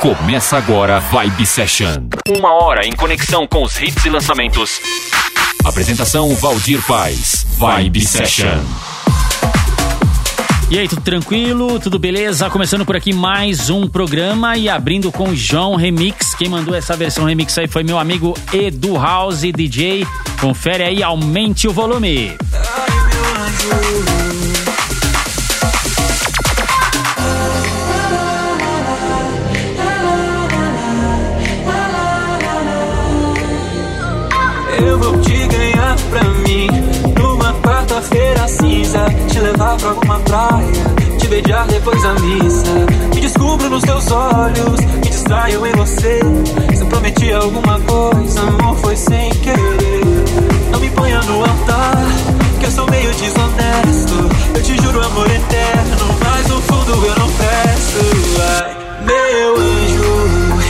Começa agora Vibe Session. Uma hora em conexão com os hits e lançamentos. Apresentação Valdir Paz. Vibe Session. E aí, tudo tranquilo? Tudo beleza? Começando por aqui mais um programa e abrindo com João Remix. Quem mandou essa versão remix aí foi meu amigo Edu House DJ. Confere aí, aumente o volume. Ai, meu anjo. Quarta-feira cinza Te levar pra alguma praia Te beijar depois da missa. Me descubro nos teus olhos Me distraio em você. Se eu prometi alguma coisa Amor, foi sem querer. Não me ponha no altar Que eu sou meio desonesto. Eu te juro amor eterno Mas no fundo eu não presto. Ai, meu anjo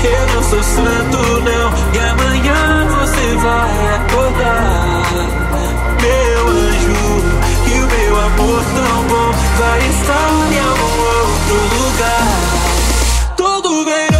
Eu não sou santo não. E amanhã você vai acordar. Meu anjo E o meu amor tão bom vai estar em algum outro lugar. Todo verão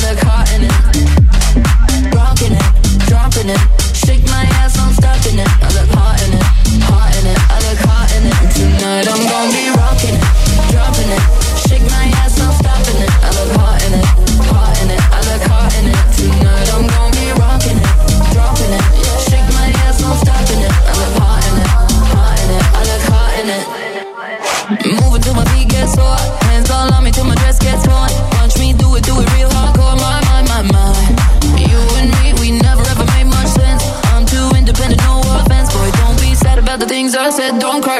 it, shake my ass, I'm stopping it, I look hot in it, hot in it, I look hot in it. Tonight I'm gonna be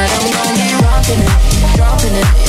Tonight I'm gonna be rocking it, dropping it.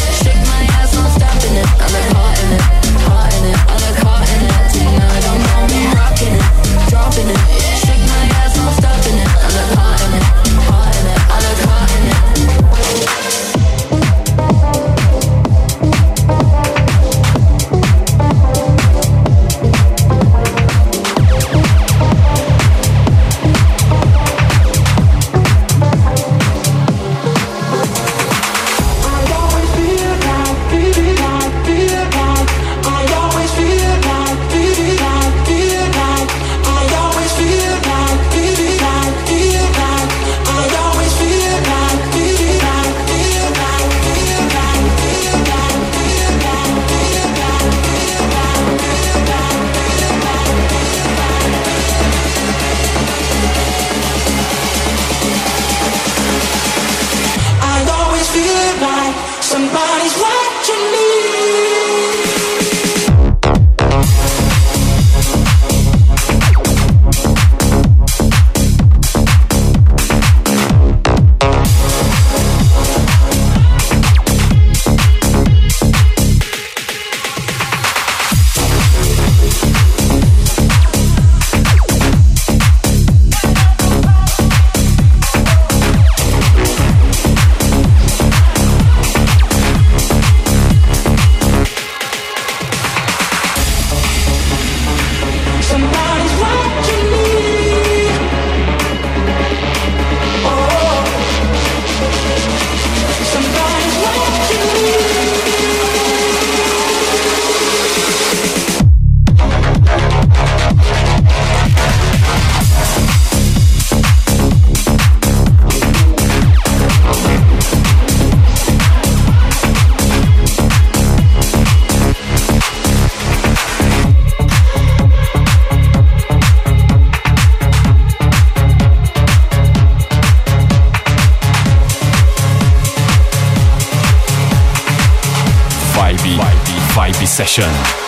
session.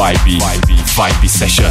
Vibe, vibe, vibey session.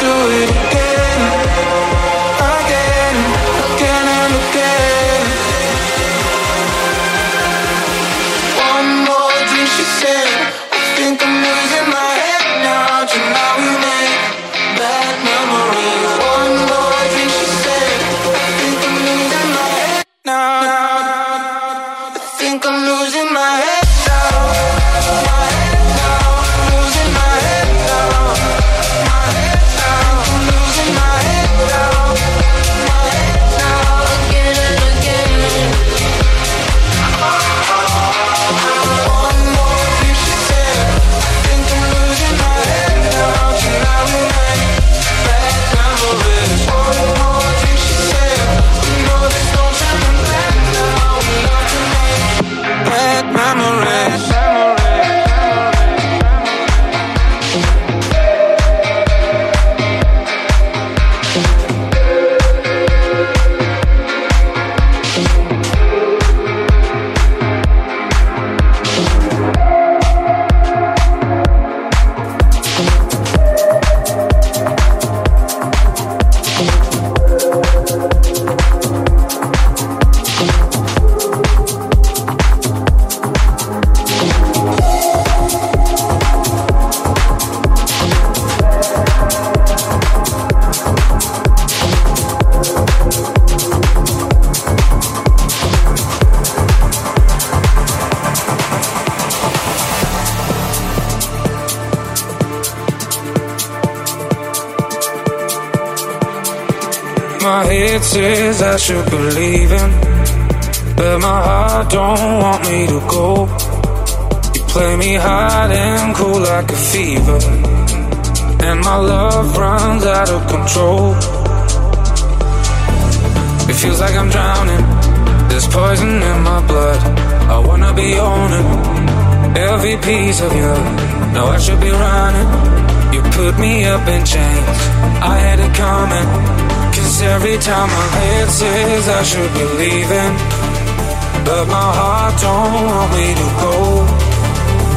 do it. again says I should believe in, but my heart don't want me to go. You play me hot and cool like a fever, and my love runs out of control. It feels like I'm drowning. There's poison in my blood. I wanna be owning every piece of you. Now I should be running. You put me up in chains. I had it coming. Every time my head says I should be leaving But my heart don't want me to go.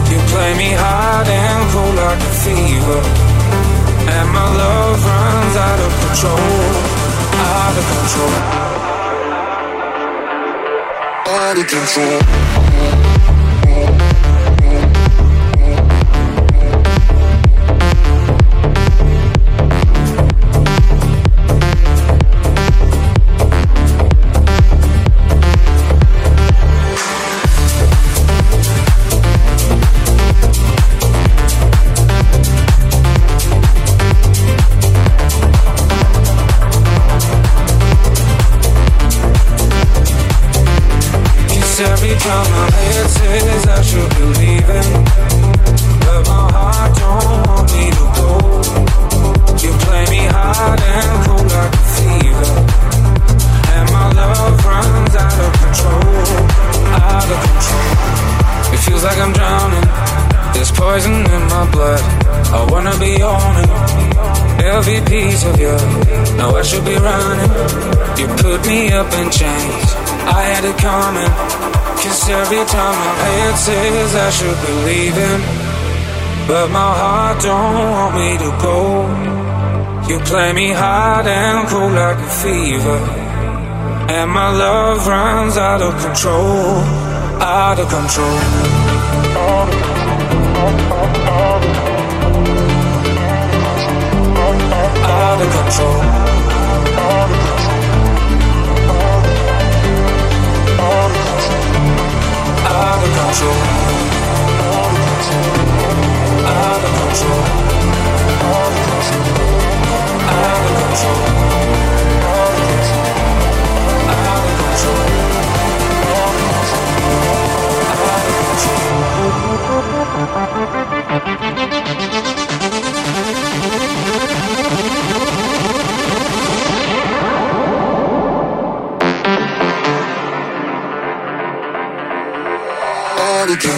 You play me hard and cold like a fever And my love runs out of control Out of control. Out of control time my coming. Cause every time my head says I should be leaving But my heart don't want me to go. You play me hard and cold like a fever. And my love runs out of control Out of control. Out of control out of control. Out of control. Out of control. Out of control. out of control.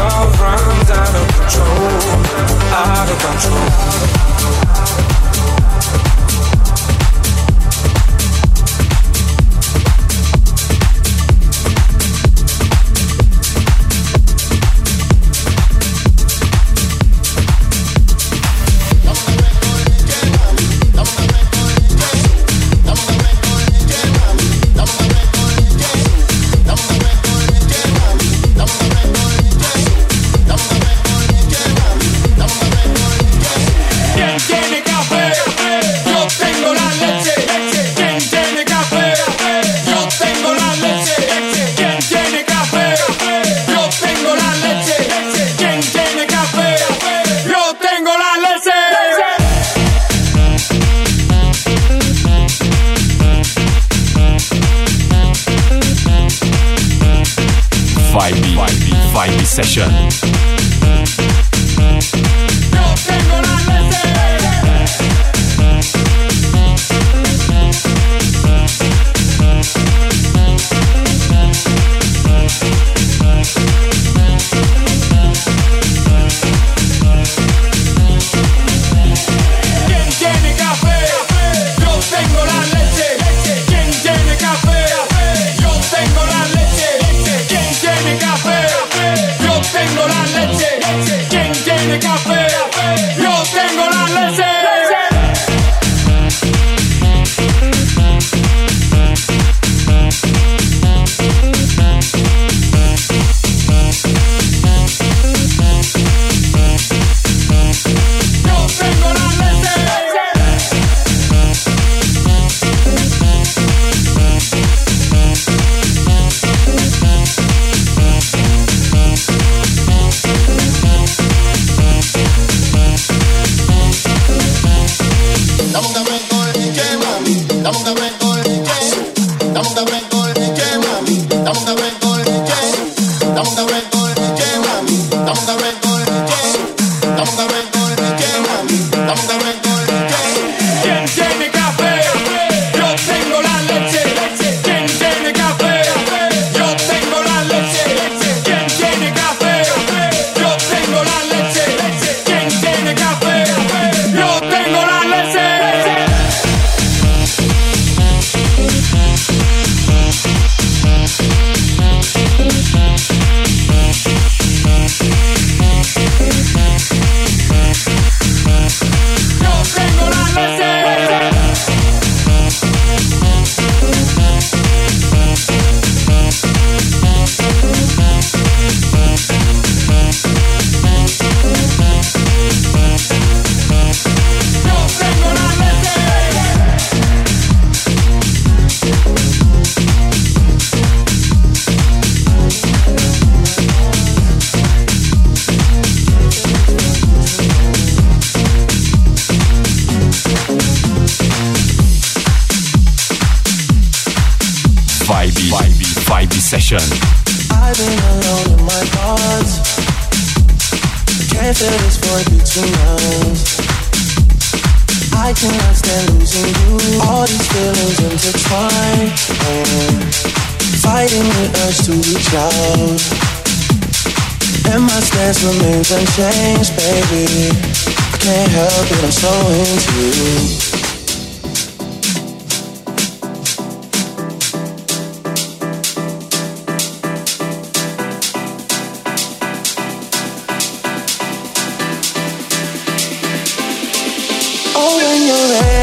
love runs out of control, out of control.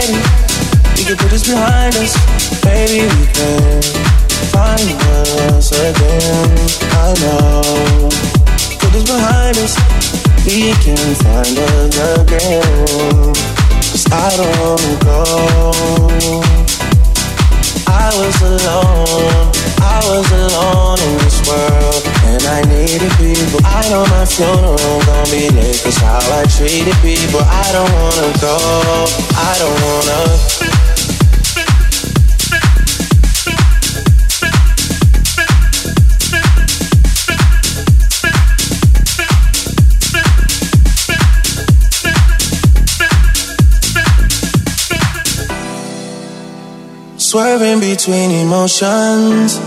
We can put this behind us. Baby, we can find us again. I know. Put this behind us we can find us again. Cause I don't go. I was alone, I was alone in this world, and I needed people. I know my funeral gon' be late, cause how I treated people. I don't wanna go, I don't wanna. Swerving between emotions.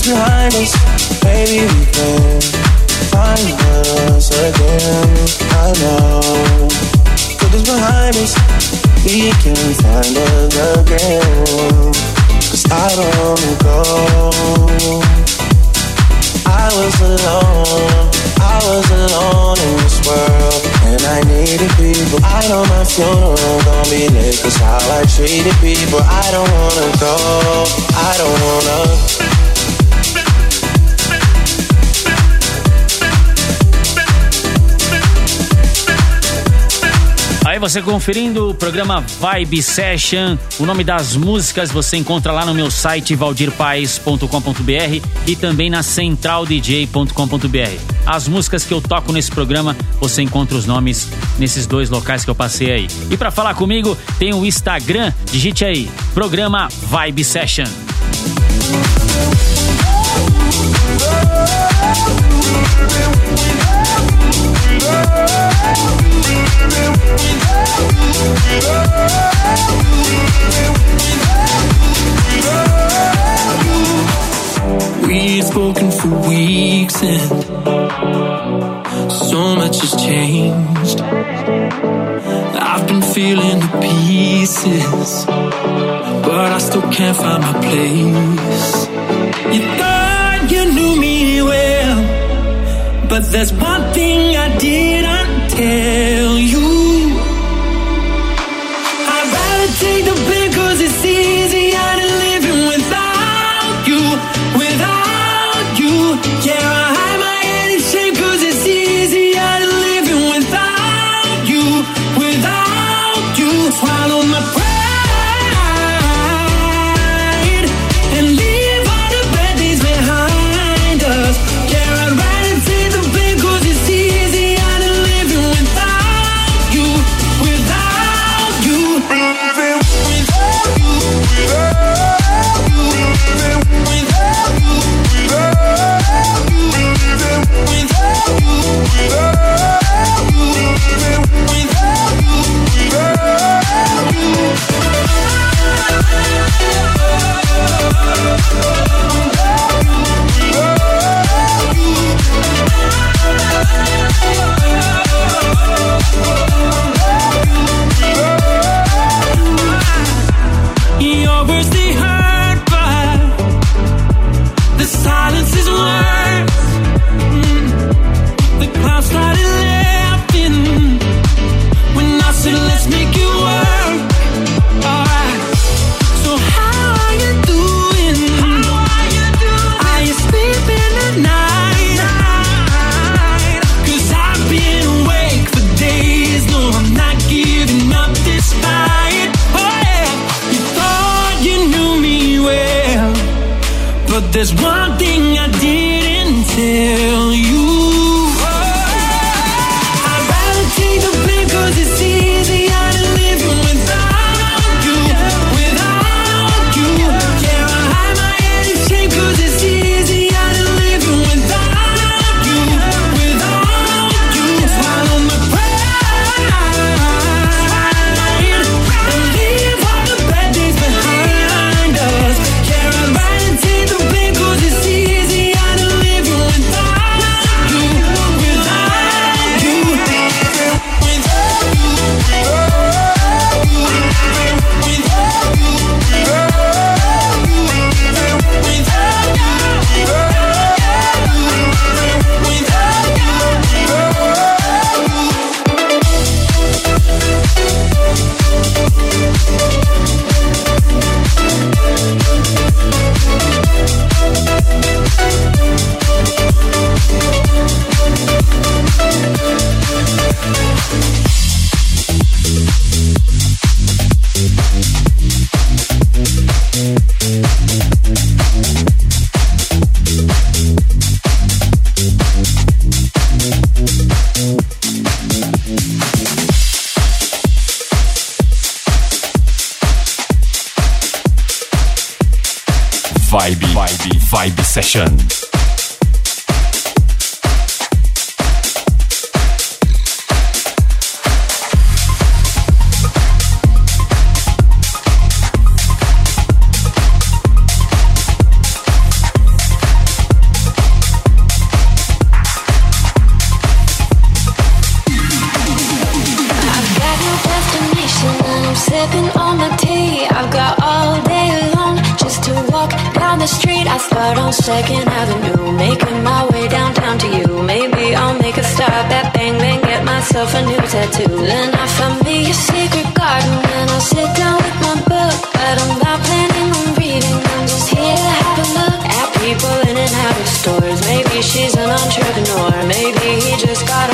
Behind us. Maybe we can find us again. I know. Put this behind us. We can find us again. Cause I don't wanna go. I was alone. I was alone in this world. And I needed people. I know my funeral gonna be lit. Cause how I treated people. I don't wanna go. I don't wanna. Você conferindo o programa Vibe Session. O nome das músicas você encontra lá no meu site valdirpaes.com.br e também na centraldj.com.br. As músicas que eu toco nesse programa, você encontra os nomes nesses dois locais que eu passei aí. E para falar comigo, tem o Instagram, digite aí, programa Vibe Session. But I still can't find my place. You but there's one thing I didn't tell you.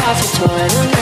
Off a tour.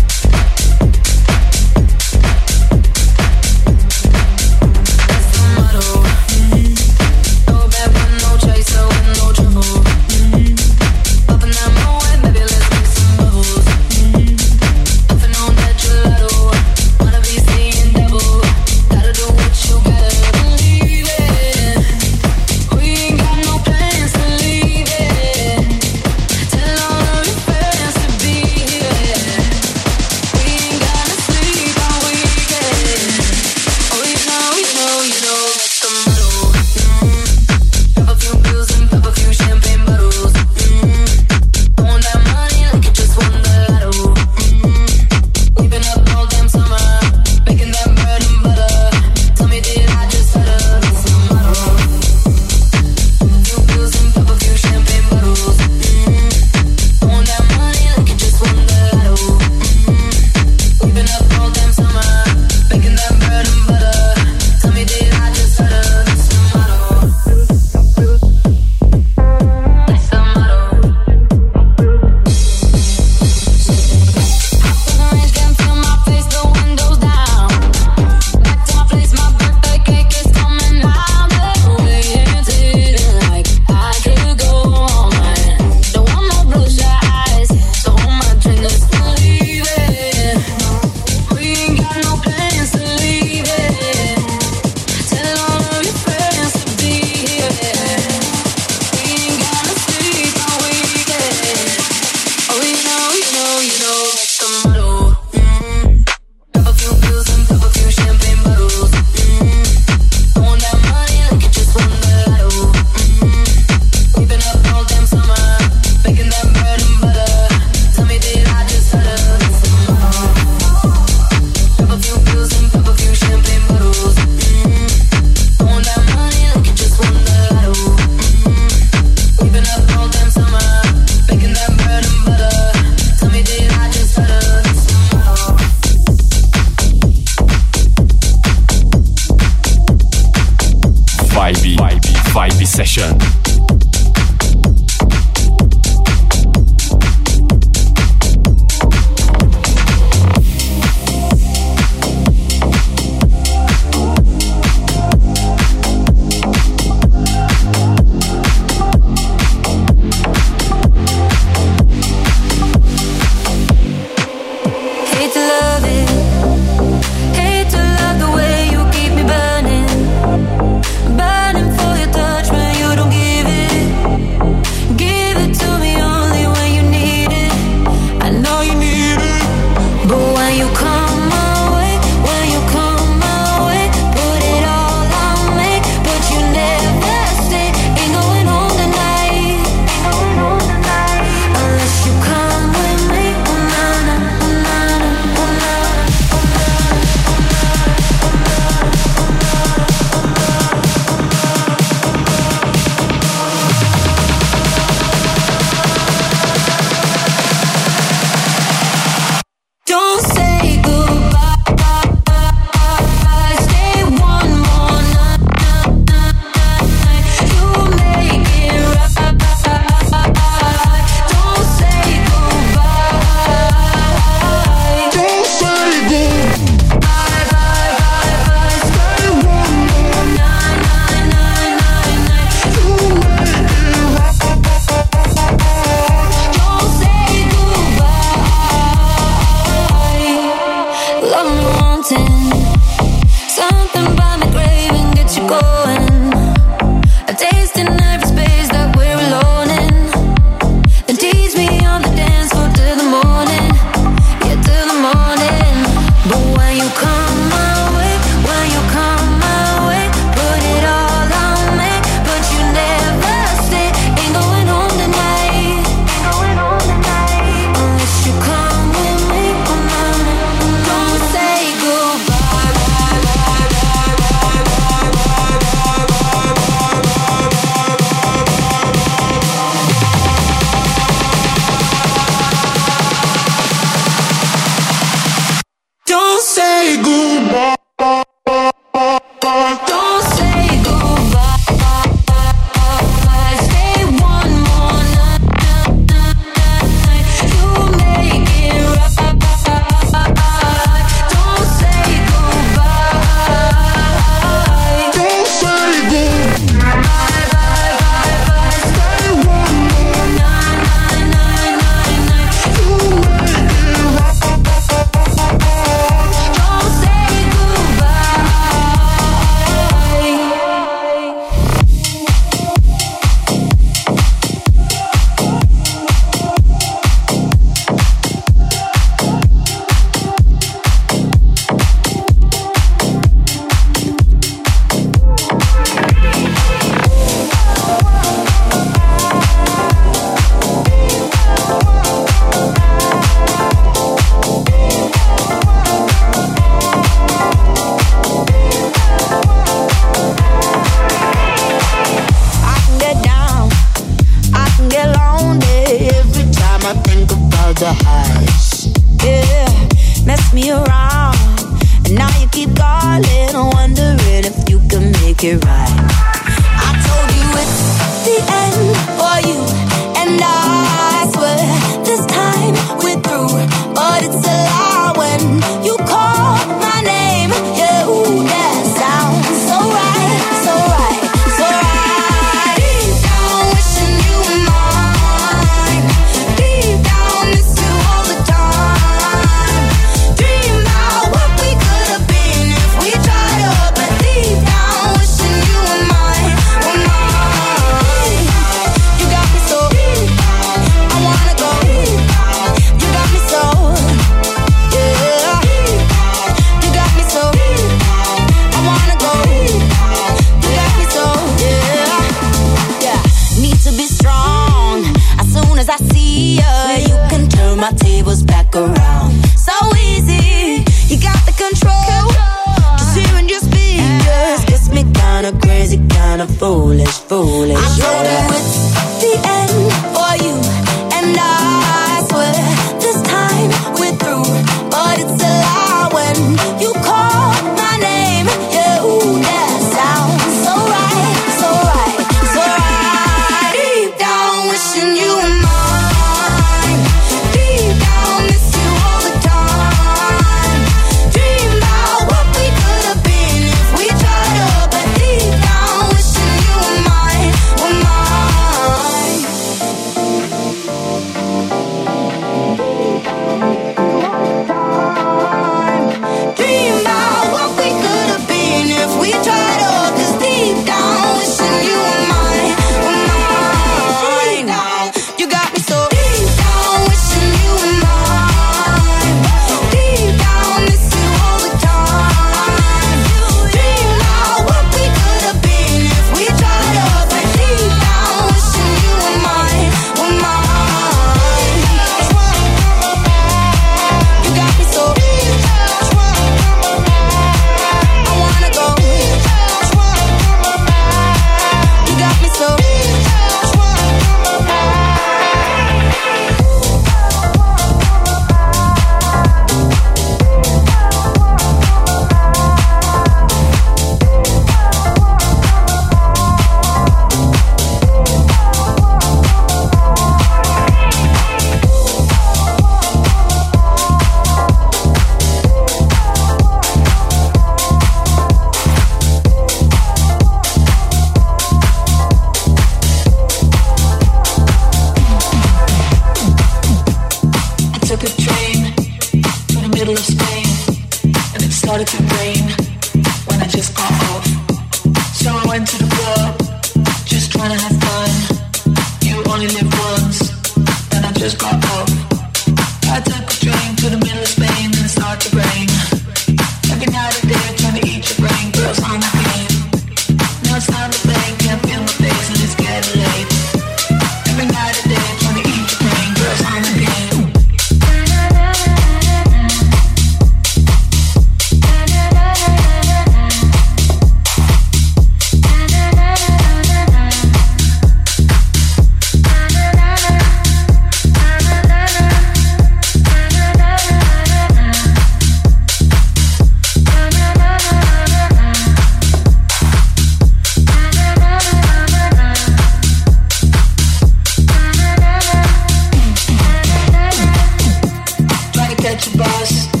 catch a bus.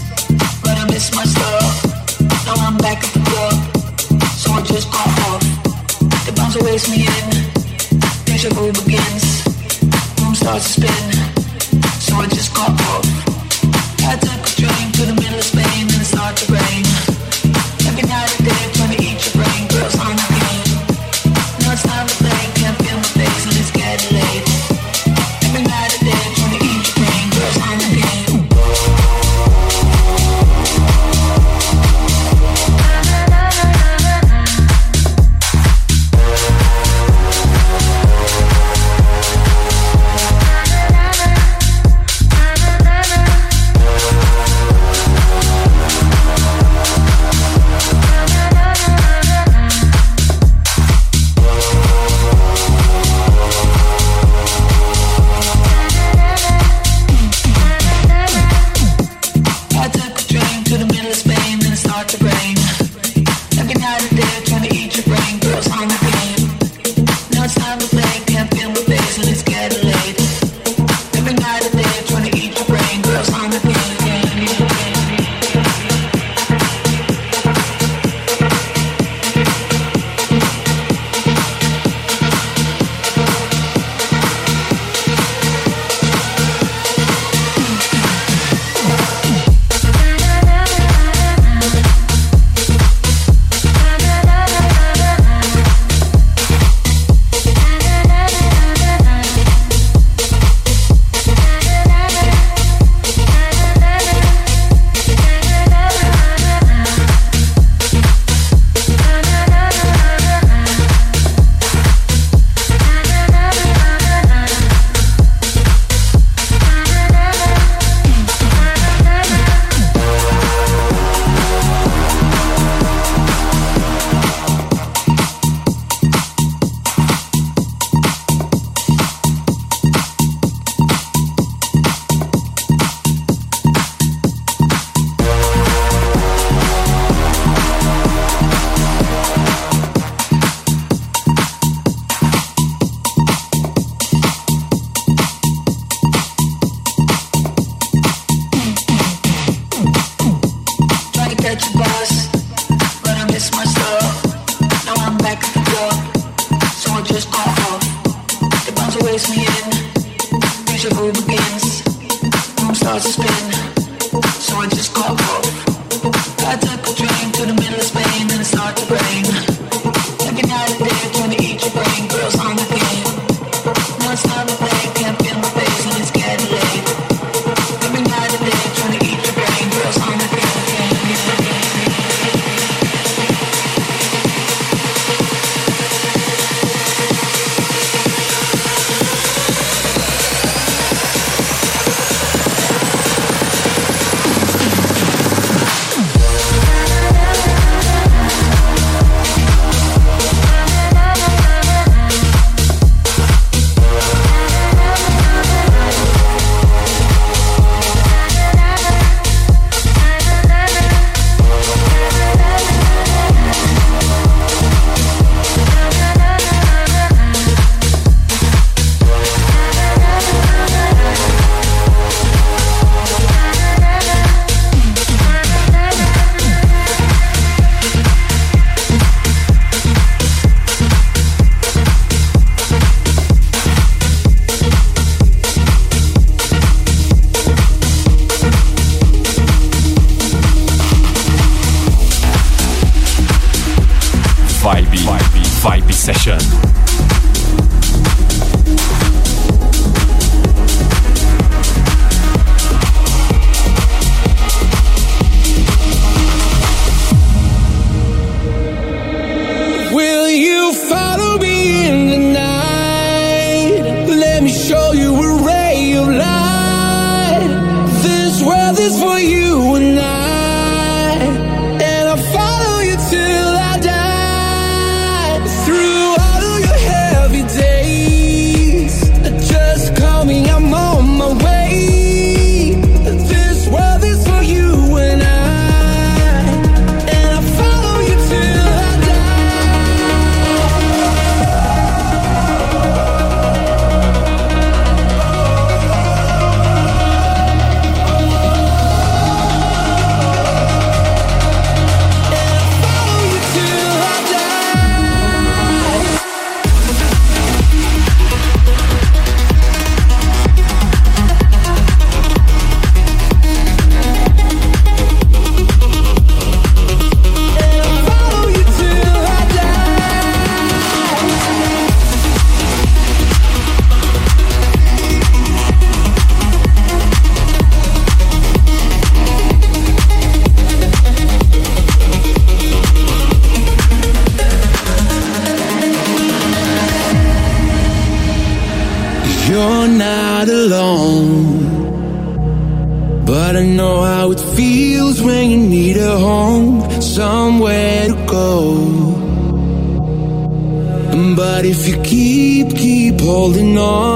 Holding on,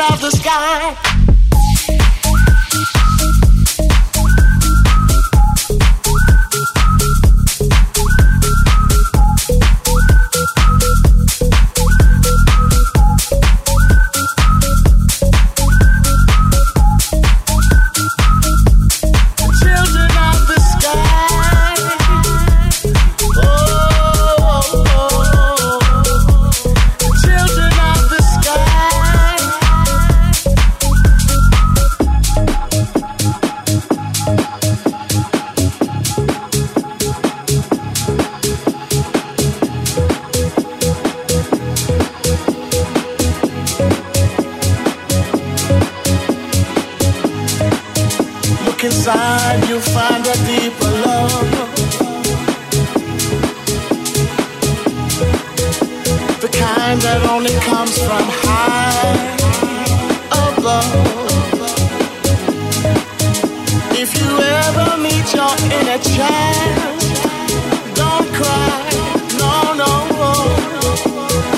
of the sky.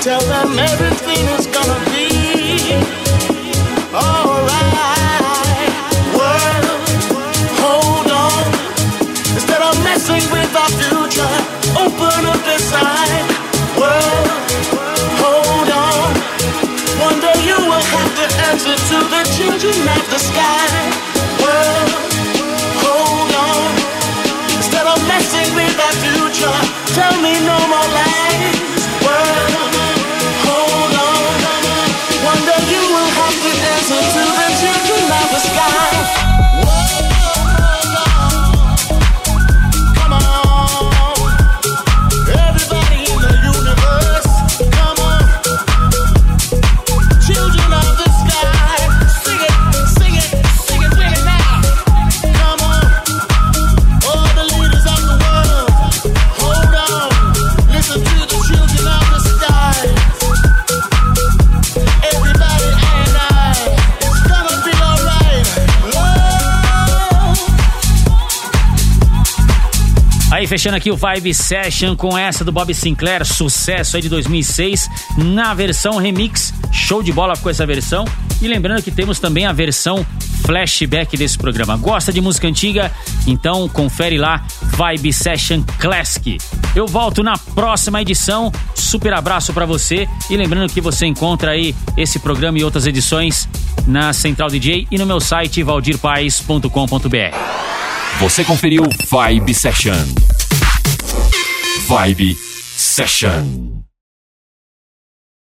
Tell them everything is gonna be alright. World, hold on. Instead of messing with our future, open up inside. World, hold on. One day you will have to answer to the children of the sky. Fechando aqui o Vibe Session com essa do Bob Sinclair, sucesso aí de 2006, na versão remix. Show de bola com essa versão. E lembrando que temos também a versão flashback desse programa. Gosta de música antiga? Então confere lá Vibe Session Classic. Eu volto na próxima edição. Super abraço pra você e lembrando que você encontra aí esse programa e outras edições na Central DJ e no meu site valdirpaes.com.br. Você conferiu Vibe Session. Vibe Session.